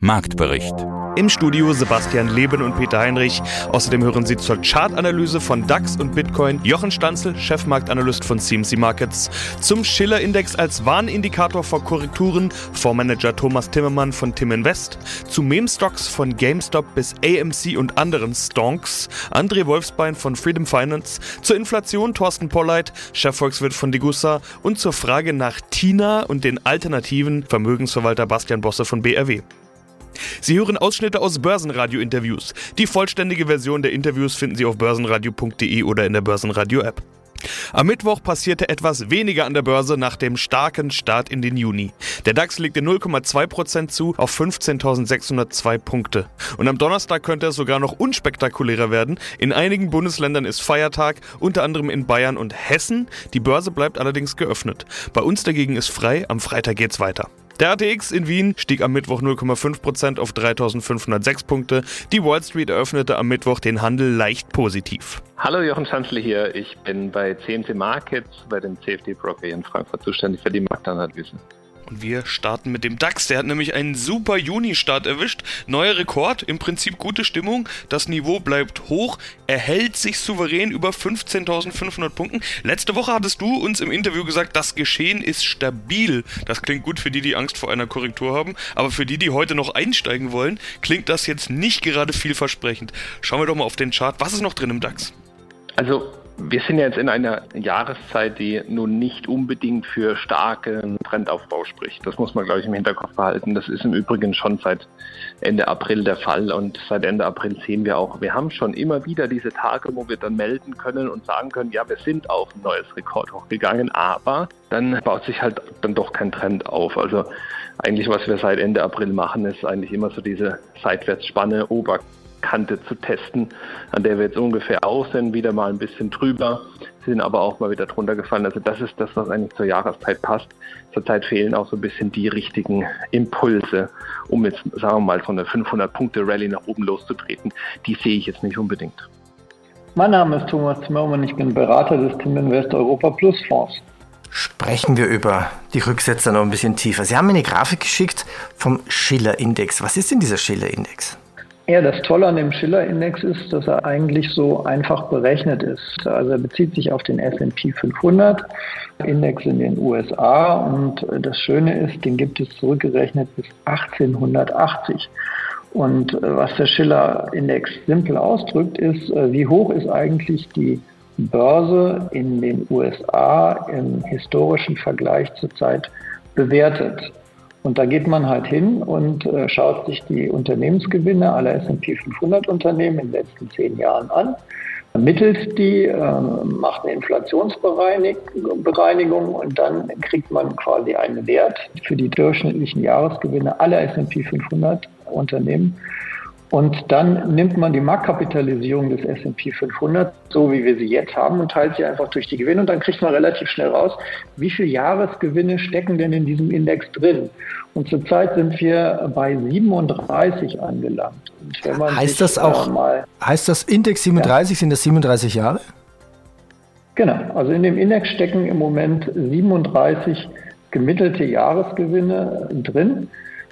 Marktbericht. Im Studio Sebastian Leben und Peter Heinrich. Außerdem hören Sie zur Chartanalyse von DAX und Bitcoin Jochen Stanzel, Chefmarktanalyst von CMC Markets, zum Schiller-Index als Warnindikator vor Korrekturen, Fondsmanager Thomas Timmermann von Tim Invest, zu Meme-Stocks von GameStop bis AMC und anderen Stonks, André Wolfsbein von Freedom Finance, zur Inflation Thorsten Polleit, Chefvolkswirt von Degussa und zur Frage nach Tina und den alternativen Vermögensverwalter Bastian Bosse von BRW. Sie hören Ausschnitte aus Börsenradio-Interviews. Die vollständige Version der Interviews finden Sie auf börsenradio.de oder in der Börsenradio-App. Am Mittwoch passierte etwas weniger an der Börse nach dem starken Start in den Juni. Der DAX legte 0,2% zu auf 15.602 Punkte. Und am Donnerstag könnte es sogar noch unspektakulärer werden. In einigen Bundesländern ist Feiertag, unter anderem in Bayern und Hessen. Die Börse bleibt allerdings geöffnet. Bei uns dagegen ist frei, am Freitag geht's weiter. Der ATX in Wien stieg am Mittwoch 0,5% auf 3506 Punkte. Die Wall Street eröffnete am Mittwoch den Handel leicht positiv. Hallo Jochen Schanzle hier. Ich bin bei CMC Markets, bei dem CFD Broker hier in Frankfurt zuständig für die Marktanalyse. Und wir starten mit dem DAX. Der hat nämlich einen super Juni-Start erwischt. Neuer Rekord, im Prinzip gute Stimmung. Das Niveau bleibt hoch, er hält sich souverän über 15.500 Punkten. Letzte Woche hattest du uns im Interview gesagt, das Geschehen ist stabil. Das klingt gut für die, die Angst vor einer Korrektur haben. Aber für die, die heute noch einsteigen wollen, klingt das jetzt nicht gerade vielversprechend. Schauen wir doch mal auf den Chart. Was ist noch drin im DAX? Also wir sind jetzt in einer Jahreszeit, die nun nicht unbedingt für starken Trendaufbau spricht. Das muss man, glaube ich, im Hinterkopf behalten. Das ist im Übrigen schon seit Ende April der Fall und seit Ende April sehen wir auch, wir haben schon immer wieder diese Tage, wo wir dann melden können und sagen können, ja, wir sind auf ein neues Rekord hochgegangen, aber dann baut sich halt dann doch kein Trend auf. Also eigentlich, was wir seit Ende April machen, ist eigentlich immer so diese Seitwärtsspanne, Ober Kante zu testen, an der wir jetzt ungefähr auch sind, wieder mal ein bisschen drüber, sind aber auch mal wieder drunter gefallen. Also das ist das, was eigentlich zur Jahreszeit passt. Zurzeit fehlen auch so ein bisschen die richtigen Impulse, um jetzt, sagen wir mal, so eine 500-Punkte-Rallye nach oben loszutreten. Die sehe ich jetzt nicht unbedingt. Mein Name ist Thomas Zimmermann, ich bin Berater des Team Invest Europa Plus Fonds. Sprechen wir über die Rücksetzer noch ein bisschen tiefer. Sie haben mir eine Grafik geschickt vom Schiller-Index. Was ist denn dieser Schiller-Index? Ja, das Tolle an dem Schiller-Index ist, dass er eigentlich so einfach berechnet ist. Also er bezieht sich auf den S&P 500 Index in den USA und das Schöne ist, den gibt es zurückgerechnet bis 1880. Und äh, was der Schiller-Index simpel ausdrückt, ist, äh, wie hoch ist eigentlich die Börse in den USA im historischen Vergleich zurzeit bewertet. Und da geht man halt hin und äh, schaut sich die Unternehmensgewinne aller S&P 500 Unternehmen in den letzten zehn Jahren an, ermittelt die, äh, macht eine Inflationsbereinigung und dann kriegt man quasi einen Wert für die durchschnittlichen Jahresgewinne aller S&P 500 Unternehmen und dann nimmt man die Marktkapitalisierung des S&P 500, so wie wir sie jetzt haben, und teilt sie einfach durch die Gewinne. Und dann kriegt man relativ schnell raus, wie viele Jahresgewinne stecken denn in diesem Index drin. Und zurzeit sind wir bei 37 angelangt. heißt das auch, mal, heißt das Index 37, ja. sind das 37 Jahre? Genau, also in dem Index stecken im Moment 37 gemittelte Jahresgewinne drin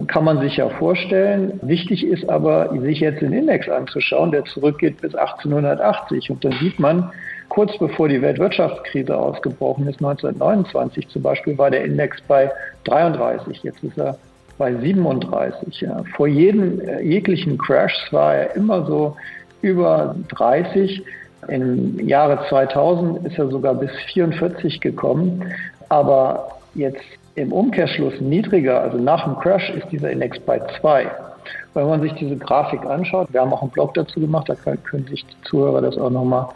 kann man sich ja vorstellen. Wichtig ist aber, sich jetzt den Index anzuschauen, der zurückgeht bis 1880. Und dann sieht man, kurz bevor die Weltwirtschaftskrise ausgebrochen ist, 1929 zum Beispiel, war der Index bei 33. Jetzt ist er bei 37. Ja. Vor jedem äh, jeglichen Crash war er immer so über 30. Im Jahre 2000 ist er sogar bis 44 gekommen. Aber jetzt im Umkehrschluss niedriger, also nach dem Crash, ist dieser Index bei 2. Wenn man sich diese Grafik anschaut, wir haben auch einen Blog dazu gemacht, da können sich die Zuhörer das auch nochmal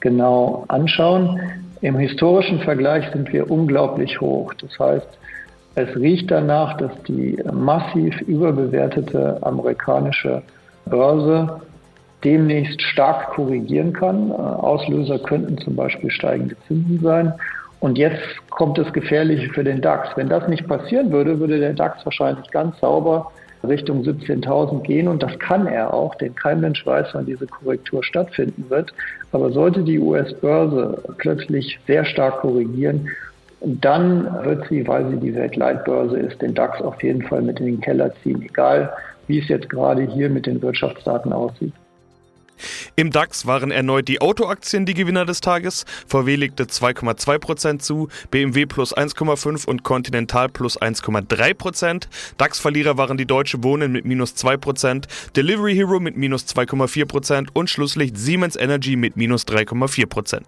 genau anschauen. Im historischen Vergleich sind wir unglaublich hoch. Das heißt, es riecht danach, dass die massiv überbewertete amerikanische Börse demnächst stark korrigieren kann. Auslöser könnten zum Beispiel steigende Zinsen sein. Und jetzt kommt das Gefährliche für den DAX. Wenn das nicht passieren würde, würde der DAX wahrscheinlich ganz sauber Richtung 17.000 gehen und das kann er auch, denn kein Mensch weiß, wann diese Korrektur stattfinden wird. Aber sollte die US-Börse plötzlich sehr stark korrigieren, dann wird sie, weil sie die Weltleitbörse ist, den DAX auf jeden Fall mit in den Keller ziehen, egal wie es jetzt gerade hier mit den Wirtschaftsdaten aussieht. Im DAX waren erneut die Autoaktien die Gewinner des Tages. VW legte 2,2% zu, BMW plus 1,5% und Continental plus 1,3%. DAX-Verlierer waren die Deutsche Wohnen mit minus 2%, Delivery Hero mit minus 2,4% und Schlusslicht Siemens Energy mit minus 3,4%.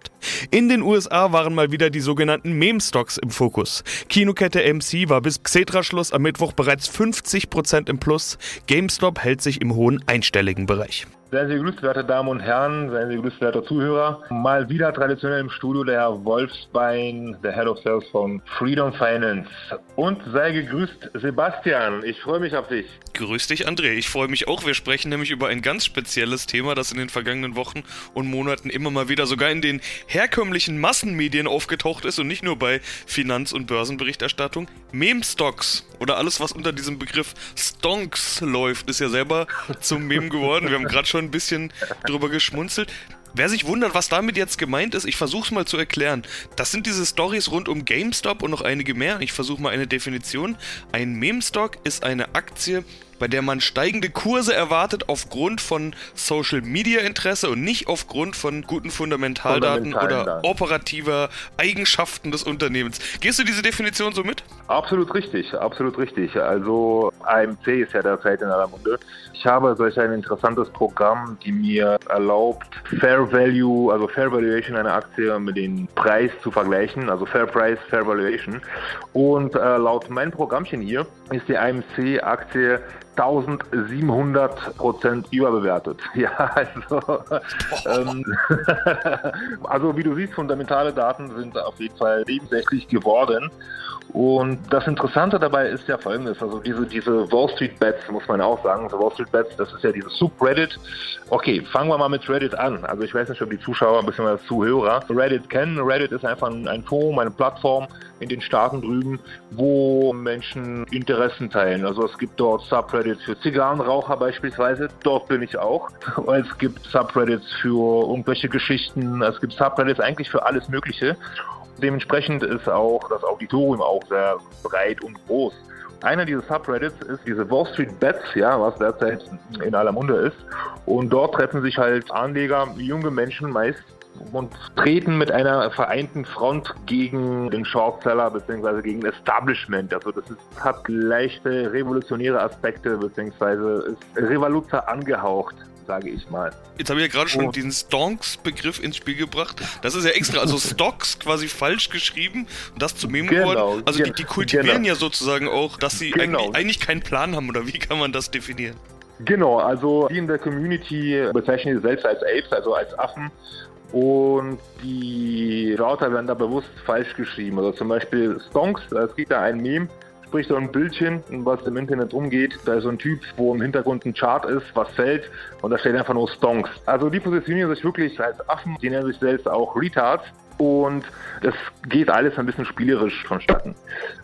In den USA waren mal wieder die sogenannten Meme-Stocks im Fokus. Kinokette MC war bis Xetra-Schluss am Mittwoch bereits 50% im Plus. GameStop hält sich im hohen einstelligen Bereich. Seien Sie gegrüßt, werte Damen und Herren, seien Sie gegrüßt, werte Zuhörer. Mal wieder traditionell im Studio der Herr Wolfsbein, der Head of Sales von Freedom Finance. Und sei gegrüßt, Sebastian. Ich freue mich auf dich. Grüß dich, André. Ich freue mich auch. Wir sprechen nämlich über ein ganz spezielles Thema, das in den vergangenen Wochen und Monaten immer mal wieder sogar in den herkömmlichen Massenmedien aufgetaucht ist und nicht nur bei Finanz- und Börsenberichterstattung. Meme-Stocks oder alles, was unter diesem Begriff Stonks läuft, ist ja selber zum Meme geworden. Wir haben gerade schon schon ein bisschen drüber geschmunzelt. Wer sich wundert, was damit jetzt gemeint ist, ich versuche es mal zu erklären. Das sind diese Stories rund um GameStop und noch einige mehr. Ich versuche mal eine Definition. Ein Meme-Stock ist eine Aktie, bei der man steigende Kurse erwartet aufgrund von Social Media Interesse und nicht aufgrund von guten Fundamentaldaten oder Daten. operativer Eigenschaften des Unternehmens. Gehst du diese Definition so mit? Absolut richtig, absolut richtig. Also AMC ist ja derzeit in aller Munde. Ich habe solch ein interessantes Programm, die mir erlaubt, Fair Value, also Fair Valuation einer Aktie mit dem Preis zu vergleichen, also Fair Price, Fair Valuation. Und äh, laut meinem Programmchen hier ist die AMC-Aktie 1700 Prozent überbewertet. Ja, also, ähm, also wie du siehst, fundamentale Daten sind auf jeden Fall nebensächlich geworden. Und das Interessante dabei ist ja folgendes, also diese, diese Wall Street Bets, muss man auch sagen, also Wall Street Bets, das ist ja dieses Subreddit. Okay, fangen wir mal mit Reddit an. Also ich weiß nicht, ob die Zuschauer bzw. Zuhörer Reddit kennen. Reddit ist einfach ein, ein Forum, eine Plattform in den Staaten drüben, wo Menschen Interessen teilen. Also es gibt dort Subreddits für Zigarrenraucher beispielsweise, dort bin ich auch. Es gibt Subreddits für irgendwelche Geschichten, es gibt Subreddits eigentlich für alles Mögliche. Dementsprechend ist auch das Auditorium auch sehr breit und groß. Einer dieser Subreddits ist diese Wall Street Bets, ja, was derzeit in aller Munde ist. Und dort treffen sich halt Anleger, junge Menschen meist, und treten mit einer vereinten Front gegen den Shortseller bzw. gegen Establishment. Also das ist, hat leichte revolutionäre Aspekte bzw. ist Revoluzer angehaucht sage ich mal. Jetzt habe ich ja gerade schon oh. den Stonks-Begriff ins Spiel gebracht. Das ist ja extra, also Stocks quasi falsch geschrieben und das zu Meme geworden. Genau, also die, die kultivieren genau. ja sozusagen auch, dass sie genau. eigentlich, eigentlich keinen Plan haben oder wie kann man das definieren? Genau, also die in der Community bezeichnen sie selbst als Apes, also als Affen. Und die Wörter werden da bewusst falsch geschrieben. Also zum Beispiel Stonks, es gibt da ein Meme, sprich so ein Bildchen, was im Internet umgeht. Da ist so ein Typ, wo im Hintergrund ein Chart ist, was fällt und da steht einfach nur Stonks. Also die positionieren sich wirklich als Affen, die nennen sich selbst auch Retards. Und das geht alles ein bisschen spielerisch vonstatten.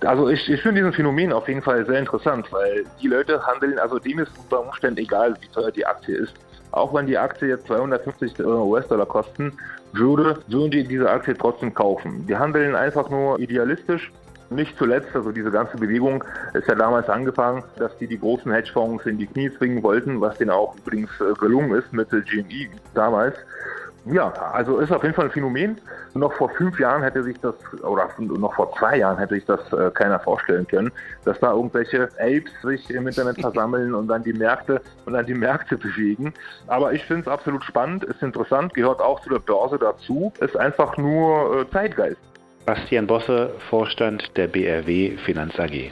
Also ich, ich finde diesen Phänomen auf jeden Fall sehr interessant, weil die Leute handeln, also dem ist unter Umständen egal, wie teuer die Aktie ist. Auch wenn die Aktie jetzt 250 US-Dollar kosten würde, würden die diese Aktie trotzdem kaufen. Die handeln einfach nur idealistisch nicht zuletzt, also diese ganze Bewegung ist ja damals angefangen, dass die die großen Hedgefonds in die Knie zwingen wollten, was denen auch übrigens äh, gelungen ist mit GME damals. Ja, also ist auf jeden Fall ein Phänomen. Noch vor fünf Jahren hätte sich das, oder noch vor zwei Jahren hätte sich das äh, keiner vorstellen können, dass da irgendwelche Apes sich im Internet versammeln und dann die Märkte und dann die Märkte bewegen. Aber ich finde es absolut spannend, ist interessant, gehört auch zu der Börse dazu, ist einfach nur äh, Zeitgeist. Bastian Bosse, Vorstand der BRW Finanz AG.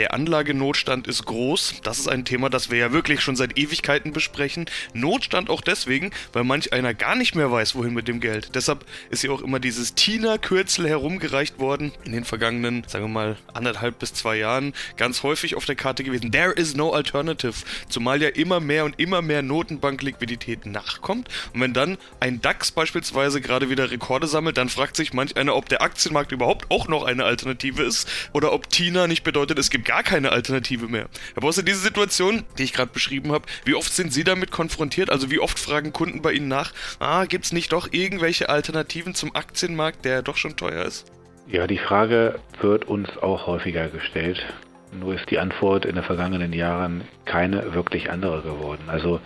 Der Anlagenotstand ist groß. Das ist ein Thema, das wir ja wirklich schon seit Ewigkeiten besprechen. Notstand auch deswegen, weil manch einer gar nicht mehr weiß, wohin mit dem Geld. Deshalb ist ja auch immer dieses Tina-Kürzel herumgereicht worden in den vergangenen, sagen wir mal, anderthalb bis zwei Jahren ganz häufig auf der Karte gewesen. There is no alternative. Zumal ja immer mehr und immer mehr Notenbankliquidität nachkommt. Und wenn dann ein DAX beispielsweise gerade wieder Rekorde sammelt, dann fragt sich manch einer, ob der Aktienmarkt überhaupt auch noch eine Alternative ist oder ob Tina nicht bedeutet, es gibt gar keine Alternative mehr. Herr Bosse, diese Situation, die ich gerade beschrieben habe, wie oft sind Sie damit konfrontiert? Also wie oft fragen Kunden bei Ihnen nach, ah, gibt es nicht doch irgendwelche Alternativen zum Aktienmarkt, der doch schon teuer ist? Ja, die Frage wird uns auch häufiger gestellt. Nur ist die Antwort in den vergangenen Jahren keine wirklich andere geworden. Also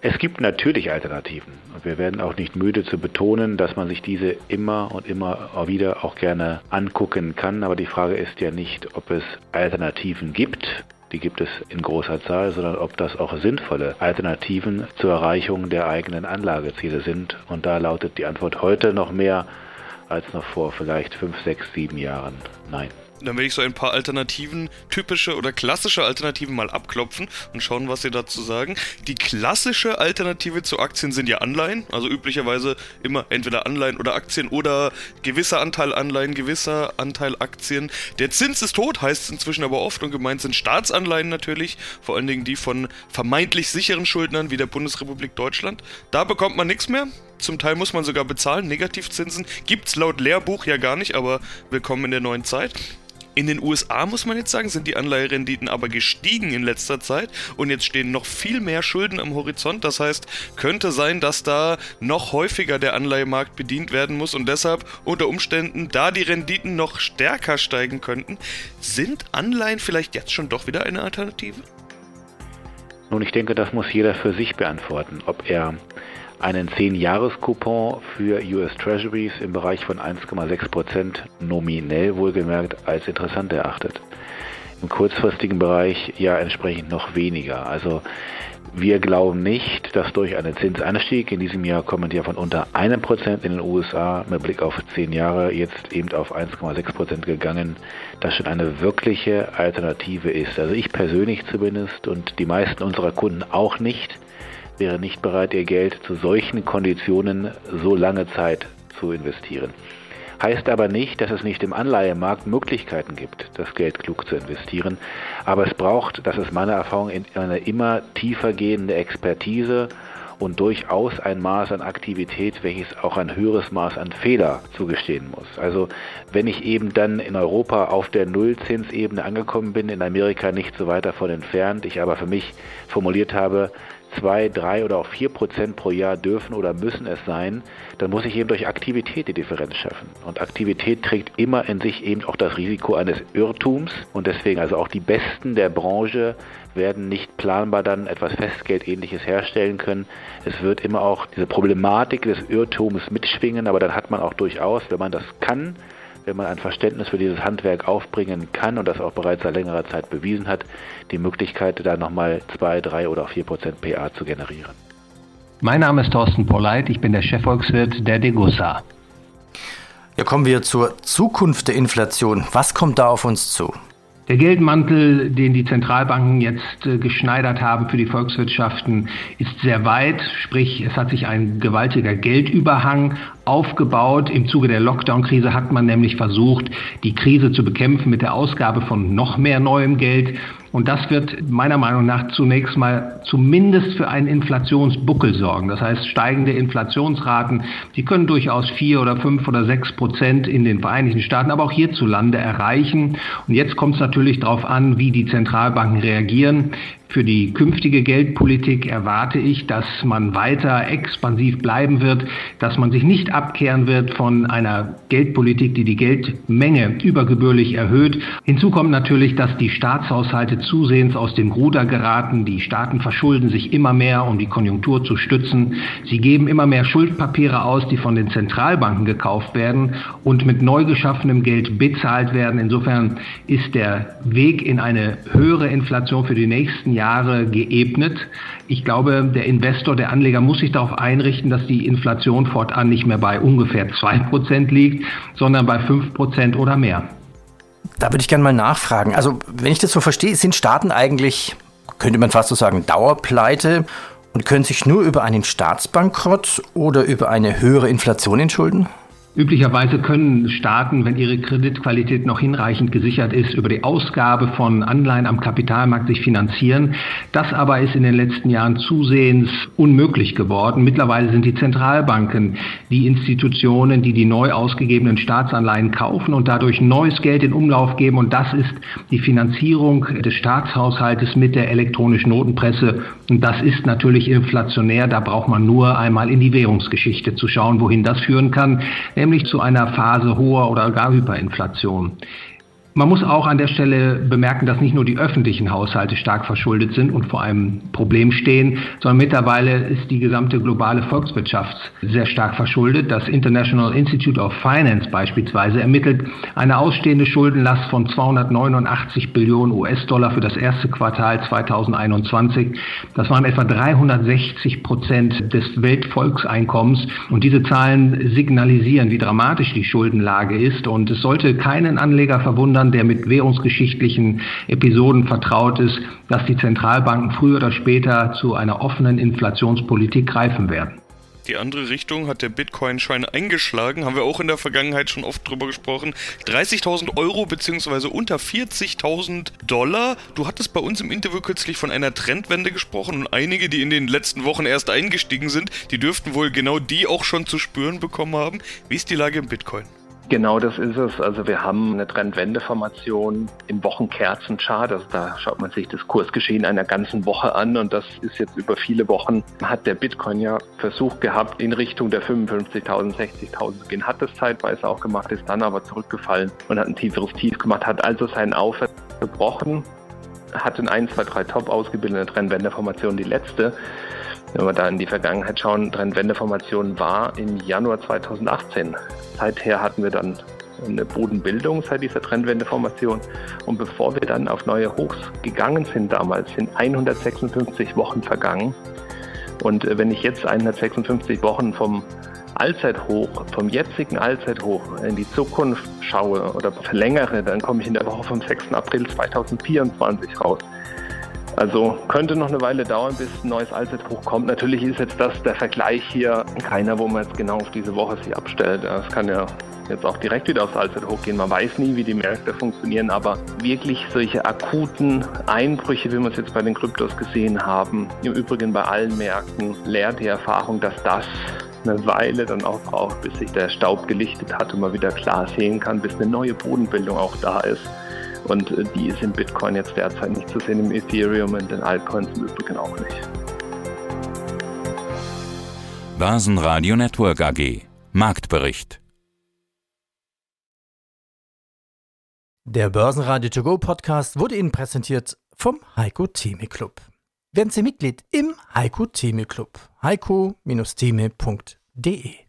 es gibt natürlich Alternativen. Und wir werden auch nicht müde zu betonen, dass man sich diese immer und immer wieder auch gerne angucken kann. Aber die Frage ist ja nicht, ob es Alternativen gibt. Die gibt es in großer Zahl, sondern ob das auch sinnvolle Alternativen zur Erreichung der eigenen Anlageziele sind. Und da lautet die Antwort heute noch mehr als noch vor vielleicht fünf, sechs, sieben Jahren. Nein. Dann werde ich so ein paar Alternativen, typische oder klassische Alternativen mal abklopfen und schauen, was Sie dazu sagen. Die klassische Alternative zu Aktien sind ja Anleihen, also üblicherweise immer entweder Anleihen oder Aktien oder gewisser Anteil Anleihen, gewisser Anteil Aktien. Der Zins ist tot, heißt es inzwischen aber oft und gemeint sind Staatsanleihen natürlich, vor allen Dingen die von vermeintlich sicheren Schuldnern wie der Bundesrepublik Deutschland. Da bekommt man nichts mehr. Zum Teil muss man sogar bezahlen. Negativzinsen gibt es laut Lehrbuch ja gar nicht, aber willkommen in der neuen Zeit. In den USA, muss man jetzt sagen, sind die Anleiherenditen aber gestiegen in letzter Zeit und jetzt stehen noch viel mehr Schulden am Horizont. Das heißt, könnte sein, dass da noch häufiger der Anleihemarkt bedient werden muss und deshalb unter Umständen, da die Renditen noch stärker steigen könnten, sind Anleihen vielleicht jetzt schon doch wieder eine Alternative? Nun, ich denke, das muss jeder für sich beantworten, ob er einen 10-Jahres-Coupon für US Treasuries im Bereich von 1,6% nominell wohlgemerkt als interessant erachtet. Im kurzfristigen Bereich ja entsprechend noch weniger. Also wir glauben nicht, dass durch einen Zinsanstieg, in diesem Jahr kommen ja von unter einem Prozent in den USA mit Blick auf 10 Jahre jetzt eben auf 1,6 Prozent gegangen, das schon eine wirkliche Alternative ist. Also ich persönlich zumindest und die meisten unserer Kunden auch nicht wäre nicht bereit, ihr Geld zu solchen Konditionen so lange Zeit zu investieren. Heißt aber nicht, dass es nicht im Anleihemarkt Möglichkeiten gibt, das Geld klug zu investieren. Aber es braucht, das ist meine Erfahrung, eine immer tiefer gehende Expertise und durchaus ein Maß an Aktivität, welches auch ein höheres Maß an Fehler zugestehen muss. Also wenn ich eben dann in Europa auf der Nullzinsebene angekommen bin, in Amerika nicht so weit davon entfernt, ich aber für mich formuliert habe, zwei, drei oder auch vier Prozent pro Jahr dürfen oder müssen es sein, dann muss ich eben durch Aktivität die Differenz schaffen. Und Aktivität trägt immer in sich eben auch das Risiko eines Irrtums. Und deswegen also auch die Besten der Branche werden nicht planbar dann etwas Festgeldähnliches herstellen können. Es wird immer auch diese Problematik des Irrtums mitschwingen, aber dann hat man auch durchaus, wenn man das kann, wenn man ein Verständnis für dieses Handwerk aufbringen kann und das auch bereits seit längerer Zeit bewiesen hat, die Möglichkeit, da nochmal 2, 3 oder auch 4 Prozent PA zu generieren. Mein Name ist Thorsten Polleit, ich bin der Chefvolkswirt der Degussa. Ja, kommen wir zur Zukunft der Inflation. Was kommt da auf uns zu? Der Geldmantel, den die Zentralbanken jetzt äh, geschneidert haben für die Volkswirtschaften, ist sehr weit. Sprich, es hat sich ein gewaltiger Geldüberhang aufgebaut. Im Zuge der Lockdown-Krise hat man nämlich versucht, die Krise zu bekämpfen mit der Ausgabe von noch mehr neuem Geld. Und das wird meiner Meinung nach zunächst mal zumindest für einen Inflationsbuckel sorgen. Das heißt, steigende Inflationsraten, die können durchaus vier oder fünf oder sechs Prozent in den Vereinigten Staaten, aber auch hierzulande erreichen. Und jetzt kommt es natürlich darauf an, wie die Zentralbanken reagieren. Für die künftige Geldpolitik erwarte ich, dass man weiter expansiv bleiben wird, dass man sich nicht abkehren wird von einer Geldpolitik, die die Geldmenge übergebührlich erhöht. Hinzu kommt natürlich, dass die Staatshaushalte zusehends aus dem Ruder geraten. Die Staaten verschulden sich immer mehr, um die Konjunktur zu stützen. Sie geben immer mehr Schuldpapiere aus, die von den Zentralbanken gekauft werden und mit neu geschaffenem Geld bezahlt werden. Insofern ist der Weg in eine höhere Inflation für die nächsten Jahre geebnet. Ich glaube, der Investor, der Anleger muss sich darauf einrichten, dass die Inflation fortan nicht mehr bei ungefähr 2% liegt, sondern bei 5% oder mehr. Da würde ich gerne mal nachfragen. Also, wenn ich das so verstehe, sind Staaten eigentlich, könnte man fast so sagen, Dauerpleite und können sich nur über einen Staatsbankrott oder über eine höhere Inflation entschulden? Üblicherweise können Staaten, wenn ihre Kreditqualität noch hinreichend gesichert ist, über die Ausgabe von Anleihen am Kapitalmarkt sich finanzieren. Das aber ist in den letzten Jahren zusehends unmöglich geworden. Mittlerweile sind die Zentralbanken die Institutionen, die die neu ausgegebenen Staatsanleihen kaufen und dadurch neues Geld in Umlauf geben. Und das ist die Finanzierung des Staatshaushaltes mit der elektronischen Notenpresse. Und das ist natürlich inflationär. Da braucht man nur einmal in die Währungsgeschichte zu schauen, wohin das führen kann nämlich zu einer Phase hoher oder gar Hyperinflation. Man muss auch an der Stelle bemerken, dass nicht nur die öffentlichen Haushalte stark verschuldet sind und vor einem Problem stehen, sondern mittlerweile ist die gesamte globale Volkswirtschaft sehr stark verschuldet. Das International Institute of Finance beispielsweise ermittelt eine ausstehende Schuldenlast von 289 Billionen US-Dollar für das erste Quartal 2021. Das waren etwa 360 Prozent des Weltvolkseinkommens und diese Zahlen signalisieren, wie dramatisch die Schuldenlage ist und es sollte keinen Anleger verwundern, Ländern, der mit währungsgeschichtlichen Episoden vertraut ist, dass die Zentralbanken früher oder später zu einer offenen Inflationspolitik greifen werden. Die andere Richtung hat der Bitcoin-Schein eingeschlagen, haben wir auch in der Vergangenheit schon oft drüber gesprochen. 30.000 Euro bzw. unter 40.000 Dollar. Du hattest bei uns im Interview kürzlich von einer Trendwende gesprochen und einige, die in den letzten Wochen erst eingestiegen sind, die dürften wohl genau die auch schon zu spüren bekommen haben. Wie ist die Lage im Bitcoin? Genau das ist es. Also wir haben eine Trendwendeformation im Wochenkerzenchart. Also da schaut man sich das Kursgeschehen einer ganzen Woche an und das ist jetzt über viele Wochen. Hat der Bitcoin ja versucht gehabt, in Richtung der 55.000, 60.000 zu gehen. Hat das zeitweise auch gemacht, ist dann aber zurückgefallen und hat ein tieferes Tief gemacht, hat also seinen Aufwärts gebrochen, hat in 1, 2, 3 Top ausgebildete Trendwendeformation, die letzte. Wenn wir da in die Vergangenheit schauen, Trendwendeformation war im Januar 2018. Seither hatten wir dann eine Bodenbildung seit dieser Trendwendeformation. Und bevor wir dann auf neue Hochs gegangen sind damals, sind 156 Wochen vergangen. Und äh, wenn ich jetzt 156 Wochen vom Allzeithoch, vom jetzigen Allzeithoch in die Zukunft schaue oder verlängere, dann komme ich in der Woche vom 6. April 2024 raus. Also könnte noch eine Weile dauern, bis ein neues Allzeithoch kommt. Natürlich ist jetzt das der Vergleich hier keiner, wo man jetzt genau auf diese Woche sich abstellt. Das kann ja jetzt auch direkt wieder aufs Allzeithoch gehen. Man weiß nie, wie die Märkte funktionieren, aber wirklich solche akuten Einbrüche, wie wir es jetzt bei den Kryptos gesehen haben, im Übrigen bei allen Märkten, lehrt die Erfahrung, dass das eine Weile dann auch braucht, bis sich der Staub gelichtet hat und man wieder klar sehen kann, bis eine neue Bodenbildung auch da ist. Und äh, die ist im Bitcoin jetzt derzeit nicht zu sehen, im Ethereum und den Altcoins im Übrigen auch nicht. Börsenradio Network AG Marktbericht Der Börsenradio To Go Podcast wurde Ihnen präsentiert vom Heiko Theme Club. Werden Sie Mitglied im Heiko Theme Club. heiko-theme.de